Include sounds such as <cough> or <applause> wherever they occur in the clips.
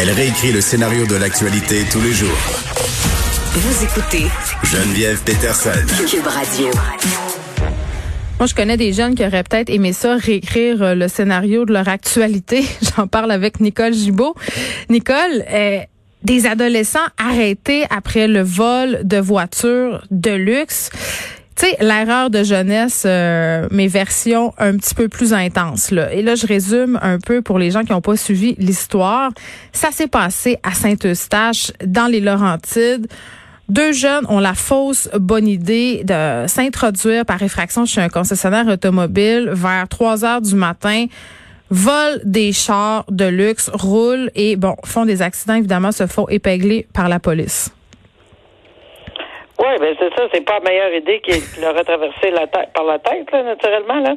Elle réécrit le scénario de l'actualité tous les jours. Vous écoutez Geneviève Peterson. Cube Radio. Moi, je connais des jeunes qui auraient peut-être aimé ça, réécrire euh, le scénario de leur actualité. <laughs> J'en parle avec Nicole Gibault. Nicole, euh, des adolescents arrêtés après le vol de voitures de luxe. Tu l'erreur de jeunesse, euh, mes versions un petit peu plus intenses. Là. Et là, je résume un peu pour les gens qui n'ont pas suivi l'histoire. Ça s'est passé à Saint-Eustache, dans les Laurentides. Deux jeunes ont la fausse bonne idée de s'introduire par effraction chez un concessionnaire automobile vers 3 heures du matin, volent des chars de luxe, roulent et, bon, font des accidents, évidemment, se font épingler par la police. Oui, ben c'est ça, c'est pas la meilleure idée qui leur a traversé la tête par la tête, là, naturellement. Là.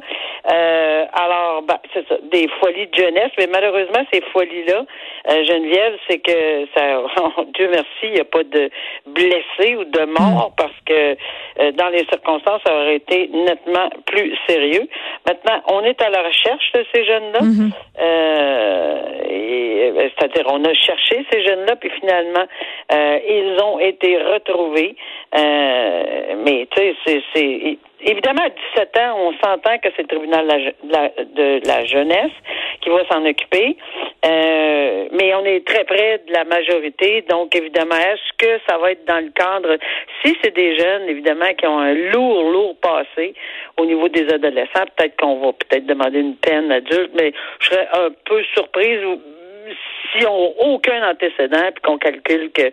Euh, alors, ben, c'est ça, des folies de jeunesse, mais malheureusement, ces folies-là, euh, Geneviève, c'est que ça <laughs> oh, Dieu merci, il n'y a pas de blessés ou de morts parce que euh, dans les circonstances, ça aurait été nettement plus sérieux. Maintenant, on est à la recherche de ces jeunes-là. Ben, c'est-à-dire, on a cherché ces jeunes-là, puis finalement, ils ont été retrouvés. Euh, mais tu sais, c'est évidemment à 17 ans, on s'entend que c'est le tribunal de la, jeunesse qui va s'en occuper. Euh, mais on est très près de la majorité, donc évidemment, est-ce que ça va être dans le cadre si c'est des jeunes, évidemment, qui ont un lourd, lourd passé au niveau des adolescents, peut-être qu'on va peut-être demander une peine adulte, mais je serais un peu surprise si on n'a aucun antécédent puis qu'on calcule que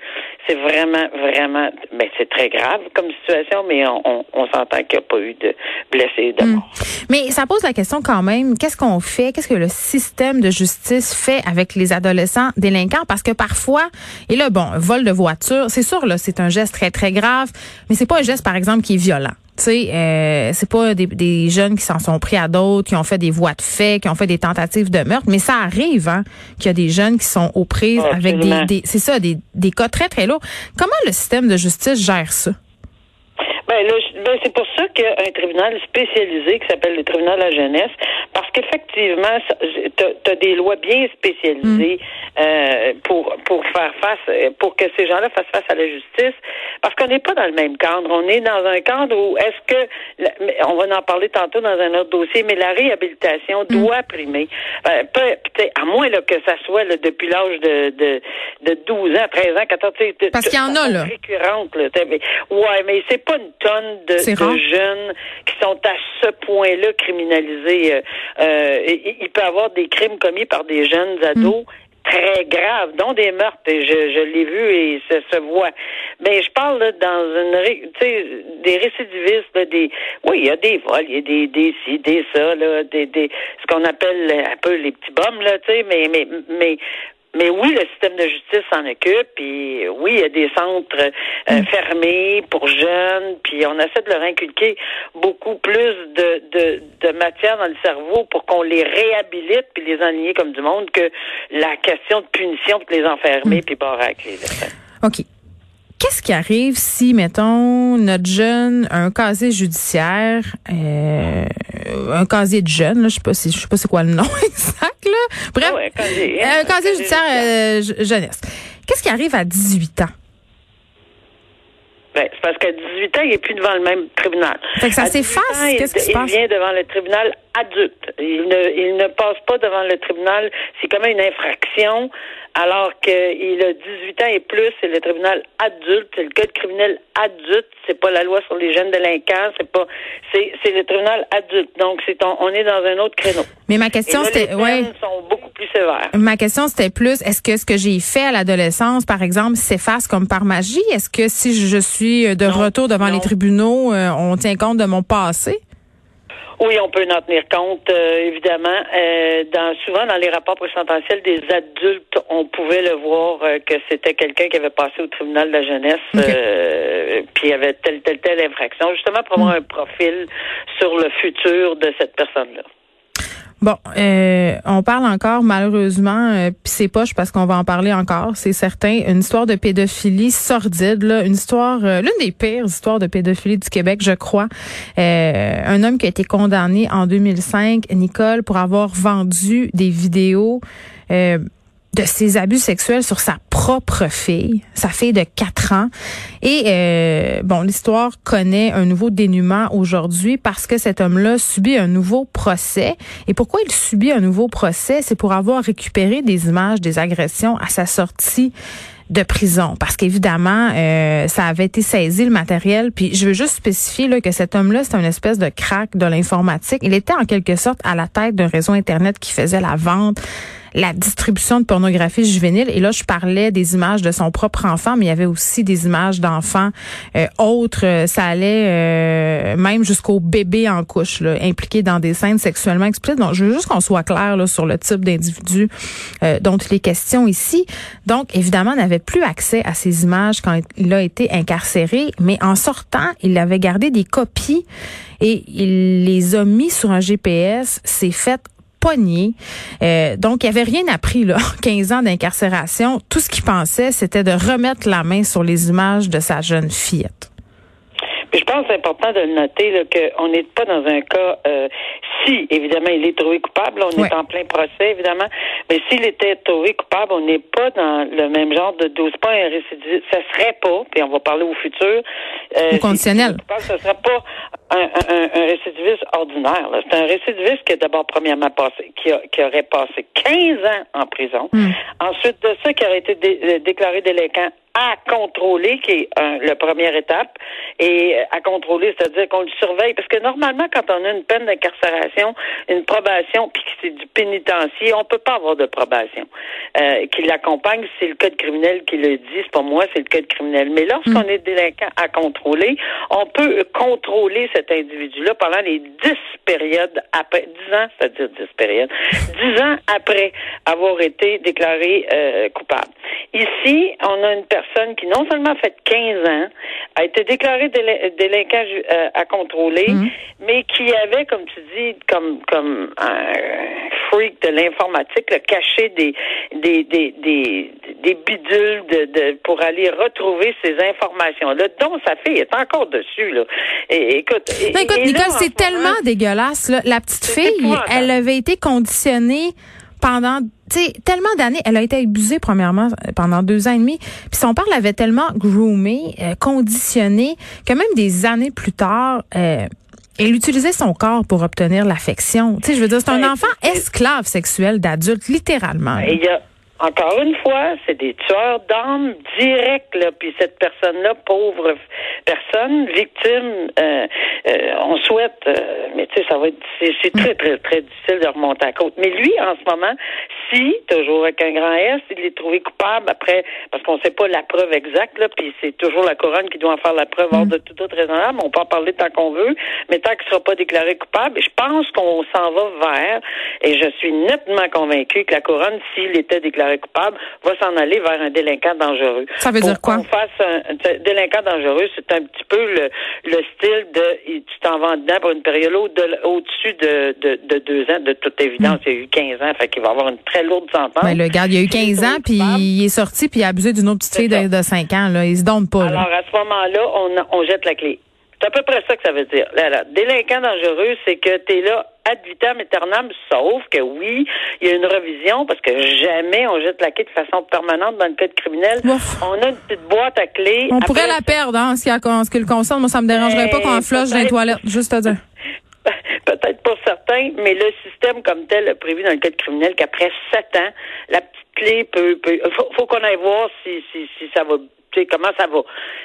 c'est vraiment, vraiment, ben c'est très grave comme situation, mais on, on, s'entend qu'il n'y a pas eu de blessés de hmm. mort. Mais ça pose la question quand même, qu'est-ce qu'on fait, qu'est-ce que le système de justice fait avec les adolescents délinquants? Parce que parfois, et là, bon, vol de voiture, c'est sûr, là, c'est un geste très, très grave, mais c'est pas un geste, par exemple, qui est violent. Tu sais, euh, c'est pas des, des, jeunes qui s'en sont pris à d'autres, qui ont fait des voies de fait, qui ont fait des tentatives de meurtre, mais ça arrive hein, qu'il y a des jeunes qui sont aux prises avec des, des c'est ça, des, des cas très très lourds. Comment le système de justice gère ça? Ben, ben, c'est pour ça qu'il y a un tribunal spécialisé qui s'appelle le tribunal de la jeunesse, parce qu'effectivement, tu as, des lois bien spécialisées mm. euh, pour pour faire face, pour que ces gens-là fassent face à la justice, parce qu'on n'est pas dans le même cadre. On est dans un cadre où est-ce que, on va en parler tantôt dans un autre dossier, mais la réhabilitation mm. doit primer. Euh, peut, à moins là, que ça soit là, depuis l'âge de, de, de 12 ans, 13 ans, 14 ans. Parce qu'il y en a, là. Récurrente, là. Ouais, mais c'est pas une tonnes de, jeunes qui sont à ce point-là criminalisés. Euh, euh, il, peut y avoir des crimes commis par des jeunes ados. Hmm. très graves, dont des meurtres, je, je l'ai vu et ça se voit. Mais je parle dans une, tu sais, des récidivistes, des, oui, il y a des vols, il y a des, des ci, des ça, là, des, des, ce qu'on appelle un peu les petits bombes, là, tu sais, mais, mais, mais mais oui, le système de justice s'en occupe, puis oui, il y a des centres euh, mm. fermés pour jeunes, puis on essaie de leur inculquer beaucoup plus de, de, de matière dans le cerveau pour qu'on les réhabilite puis les enligner comme du monde que la question de punition pour les enfermer mm. puis barrer OK. Qu'est-ce qui arrive si, mettons, notre jeune a un casier judiciaire, euh, un casier de jeune, là, je sais pas si je sais pas c'est quoi le nom <laughs> exact, là. Bref, un casier judiciaire euh, jeunesse. Qu'est-ce qui arrive à 18 ans? Ben, c'est parce qu'à 18 ans, il n'est plus devant le même tribunal. Fait que ça s'efface. Qu'est-ce qui se passe? Il vient devant le tribunal adulte. Il ne, il ne passe pas devant le tribunal. C'est comme une infraction alors qu'il a 18 ans et plus, c'est le tribunal adulte, c'est le code criminel adulte, c'est pas la loi sur les jeunes délinquants, c'est pas, c'est, c'est le tribunal adulte. Donc, c'est on, est dans un autre créneau. Mais ma question, c'était, ouais. sont beaucoup plus sévères. Ma question, c'était plus, est-ce que ce que j'ai fait à l'adolescence, par exemple, s'efface comme par magie? Est-ce que si je suis de retour devant les tribunaux, euh, on tient compte de mon passé? Oui, on peut en tenir compte, euh, évidemment. Euh, dans, souvent, dans les rapports présidentiels des adultes, on pouvait le voir euh, que c'était quelqu'un qui avait passé au tribunal de la jeunesse, puis il avait telle, telle, telle infraction, justement pour avoir mm. un profil sur le futur de cette personne-là. Bon, euh, on parle encore malheureusement, euh, puis c'est poche parce qu'on va en parler encore, c'est certain, une histoire de pédophilie sordide, là, une histoire, euh, l'une des pires histoires de pédophilie du Québec, je crois. Euh, un homme qui a été condamné en 2005, Nicole, pour avoir vendu des vidéos de ses abus sexuels sur sa propre fille, sa fille de 4 ans. Et euh, bon, l'histoire connaît un nouveau dénouement aujourd'hui parce que cet homme-là subit un nouveau procès. Et pourquoi il subit un nouveau procès? C'est pour avoir récupéré des images des agressions à sa sortie de prison parce qu'évidemment euh, ça avait été saisi le matériel puis je veux juste spécifier là, que cet homme-là c'est une espèce de crack de l'informatique il était en quelque sorte à la tête d'un réseau internet qui faisait la vente la distribution de pornographie juvénile. Et là, je parlais des images de son propre enfant, mais il y avait aussi des images d'enfants euh, autres. Euh, ça allait euh, même jusqu'au bébé en couche, là, impliqué dans des scènes sexuellement explicites. Donc, je veux juste qu'on soit clair sur le type d'individu dont il est question ici. Donc, évidemment, n'avait plus accès à ces images quand il a été incarcéré, mais en sortant, il avait gardé des copies et il les a mis sur un GPS. C'est fait Euh, donc, il avait rien appris, là. <laughs> 15 ans d'incarcération. Tout ce qu'il pensait, c'était de remettre la main sur les images de sa jeune fillette. Je pense que c'est important de le noter qu'on n'est pas dans un cas euh, si évidemment il est trouvé coupable, on est en plein procès évidemment, mais s'il était trouvé coupable, on n'est pas dans le même genre de dose, pas un récidiviste, ça serait pas, puis on va parler au futur. Euh, conditionnel. Ça serait pas un, un, un récidiviste ordinaire. C'est un récidiviste qui a d'abord premièrement passé, qui, a, qui aurait passé 15 ans en prison. Hmm. Ensuite de ça, qui aurait été euh, déclaré délinquant à contrôler, qui est euh, la première étape, et euh, à contrôler, c'est-à-dire qu'on le surveille, parce que normalement, quand on a une peine d'incarcération, une probation, puis que c'est du pénitencier, on peut pas avoir de probation euh, qui l'accompagne. C'est le code criminel qui le dit, c'est pas moi, c'est le code criminel. Mais lorsqu'on mm. est délinquant à contrôler, on peut contrôler cet individu-là pendant les dix périodes après, dix ans, c'est-à-dire dix périodes, <laughs> dix ans après avoir été déclaré coupable. Ici, on a une personne qui non seulement a fait 15 ans, a été déclarée délinquant euh, à contrôler, mhm. mais qui avait, comme tu dis, comme comme un freak de l'informatique, caché des des, des, des, des bidules de, de, pour aller retrouver ces informations-là, dont sa fille est encore dessus. Là. Et, écoute, écoute Nicole, c'est tellement dégueulasse. Là. La petite fille, elle avait été conditionnée pendant tellement d'années, elle a été abusée premièrement pendant deux ans et demi, puis son père l'avait tellement groomée, euh, conditionnée, que même des années plus tard, euh, elle utilisait son corps pour obtenir l'affection. Tu sais, je veux dire, c'est un ben, enfant esclave sexuel d'adulte, littéralement. Il y a encore une fois, c'est des tueurs d'âmes directs, là. Puis cette personne-là, pauvre personne, victime, euh, euh, on souhaite, euh, mais tu sais, ça va être, c'est très, très, très difficile de remonter à côte. Mais lui, en ce moment, si, toujours avec un grand S, il est trouvé coupable après, parce qu'on ne sait pas la preuve exacte, là, puis c'est toujours la couronne qui doit en faire la preuve hors mm. de tout autre raisonnable. On peut en parler tant qu'on veut, mais tant qu'il ne sera pas déclaré coupable, je pense qu'on s'en va vers, et je suis nettement convaincu que la couronne, s'il était déclaré coupable, va s'en aller vers un délinquant dangereux. Ça veut dire quoi? Qu'on fasse un, délinquant dangereux, c'est un petit peu le, le style de tu t'en vas dedans pour une période au-dessus de, de, de, deux ans. De toute évidence, mm. il y a eu 15 ans, fait qu'il va avoir une très lourde sentence. Mais le gars, il a eu 15 ans, puis il est sorti, puis il a abusé d'une autre petite fille de, de, 5 ans. Là. Il se donne pas. Alors, à ce moment-là, on, on jette la clé. C'est à peu près ça que ça veut dire. Là, Délinquant dangereux, c'est que tu es là ad vitam aeternam, sauf que oui, il y a une revision parce que jamais on jette la clé de façon permanente dans le code criminel. On a une petite boîte à clé. On pourrait la perdre, hein, en ce qui, le concerne. Moi, ça me dérangerait pas qu'on en flush dans les toilettes, juste à dire. Peut-être pas certain, mais le système comme tel a prévu dans le code criminel qu'après sept ans, la petite clé peut, peut faut, qu'on aille voir si, si, si ça va comment ça va.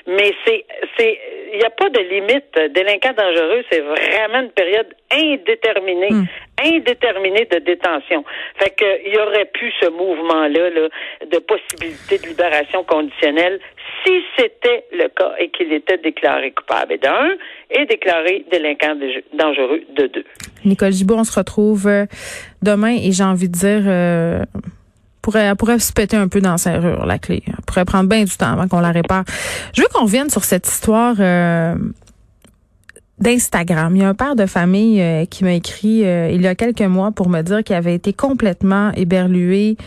Mais c'est, c'est, il n'y a pas de limite. Délinquant dangereux, c'est vraiment une période indéterminée, hmm. indéterminée de détention. Fait que il y aurait pu ce mouvement-là là, de possibilité de libération conditionnelle si c'était le cas et qu'il était déclaré coupable d'un et déclaré délinquant dangereux de deux. Nicole Gibault, on se retrouve euh, demain et j'ai envie de dire euh, pourrait, elle pourrait se péter un peu dans la serrure, la clé. Elle pourrait prendre bien du temps avant qu'on la répare. Je veux qu'on revienne sur cette histoire euh, d'Instagram. Il y a un père de famille euh, qui m'a écrit euh, il y a quelques mois pour me dire qu'il avait été complètement éberlué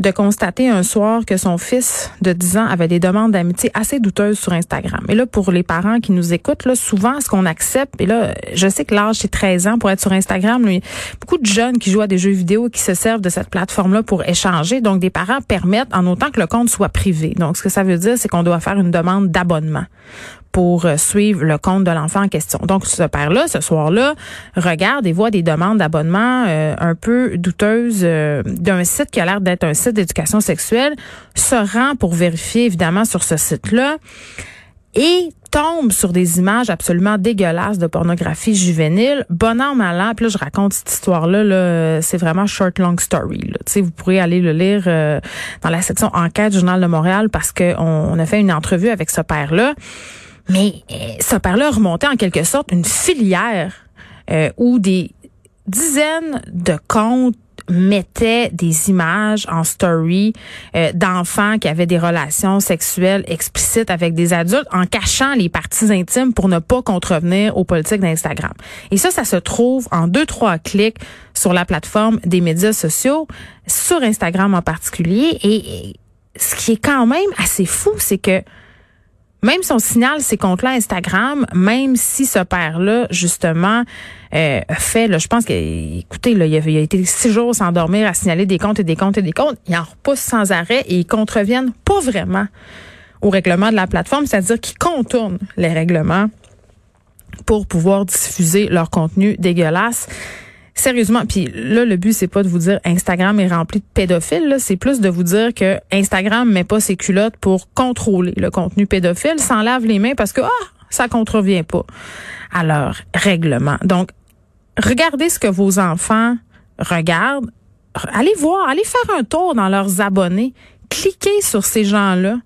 de constater un soir que son fils de 10 ans avait des demandes d'amitié assez douteuses sur Instagram. Et là, pour les parents qui nous écoutent, là, souvent, ce qu'on accepte, et là, je sais que l'âge, c'est 13 ans pour être sur Instagram, mais beaucoup de jeunes qui jouent à des jeux vidéo qui se servent de cette plateforme-là pour échanger. Donc, des parents permettent, en autant que le compte soit privé. Donc, ce que ça veut dire, c'est qu'on doit faire une demande d'abonnement pour euh, suivre le compte de l'enfant en question. Donc, ce père-là, ce soir-là, regarde et voit des demandes d'abonnement euh, un peu douteuses euh, d'un site qui a l'air d'être un site d'éducation sexuelle, se rend pour vérifier, évidemment, sur ce site-là et tombe sur des images absolument dégueulasses de pornographie juvénile. Bon an, mal an. Puis là, je raconte cette histoire-là. -là, c'est vraiment short, long story. Là. Vous pourrez aller le lire dans la section enquête du Journal de Montréal parce qu'on on a fait une entrevue avec ce père-là. Mais euh, ce père-là remontait en quelque sorte une filière euh, où des dizaines de comptes mettaient des images en story euh, d'enfants qui avaient des relations sexuelles explicites avec des adultes en cachant les parties intimes pour ne pas contrevenir aux politiques d'Instagram. Et ça, ça se trouve en deux, trois clics sur la plateforme des médias sociaux, sur Instagram en particulier. et ce qui est quand même assez fou, c'est que même si on signale ces comptes-là Instagram, même si ce père-là, justement, euh, fait, là, je pense que, écoutez, là, il, a, il a été six jours sans dormir à signaler des comptes et des comptes et des comptes, il en repousse sans arrêt et ils contreviennent pas vraiment au règlement de la plateforme, c'est-à-dire qu'ils contournent les règlements pour pouvoir diffuser leur contenu dégueulasse. Sérieusement, puis là le but c'est pas de vous dire Instagram est rempli de pédophiles, c'est plus de vous dire que Instagram met pas ses culottes pour contrôler le contenu pédophile, s'en lave les mains parce que ah, ça contrevient pas à leur règlement. Donc regardez ce que vos enfants regardent, allez voir, allez faire un tour dans leurs abonnés, cliquez sur ces gens-là.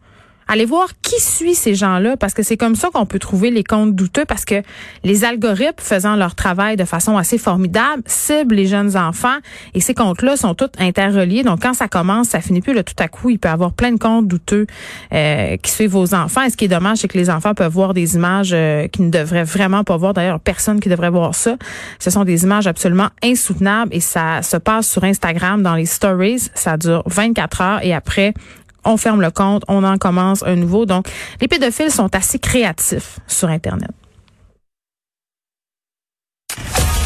Allez voir qui suit ces gens-là parce que c'est comme ça qu'on peut trouver les comptes douteux parce que les algorithmes faisant leur travail de façon assez formidable ciblent les jeunes enfants et ces comptes-là sont tous interreliés. Donc quand ça commence, ça finit plus là tout à coup, il peut y avoir plein de comptes douteux euh, qui suivent vos enfants. Et ce qui est dommage, c'est que les enfants peuvent voir des images euh, qu'ils ne devraient vraiment pas voir. D'ailleurs, personne qui devrait voir ça. Ce sont des images absolument insoutenables et ça se passe sur Instagram dans les stories. Ça dure 24 heures et après on ferme le compte, on en commence un nouveau. Donc, les pédophiles sont assez créatifs sur Internet.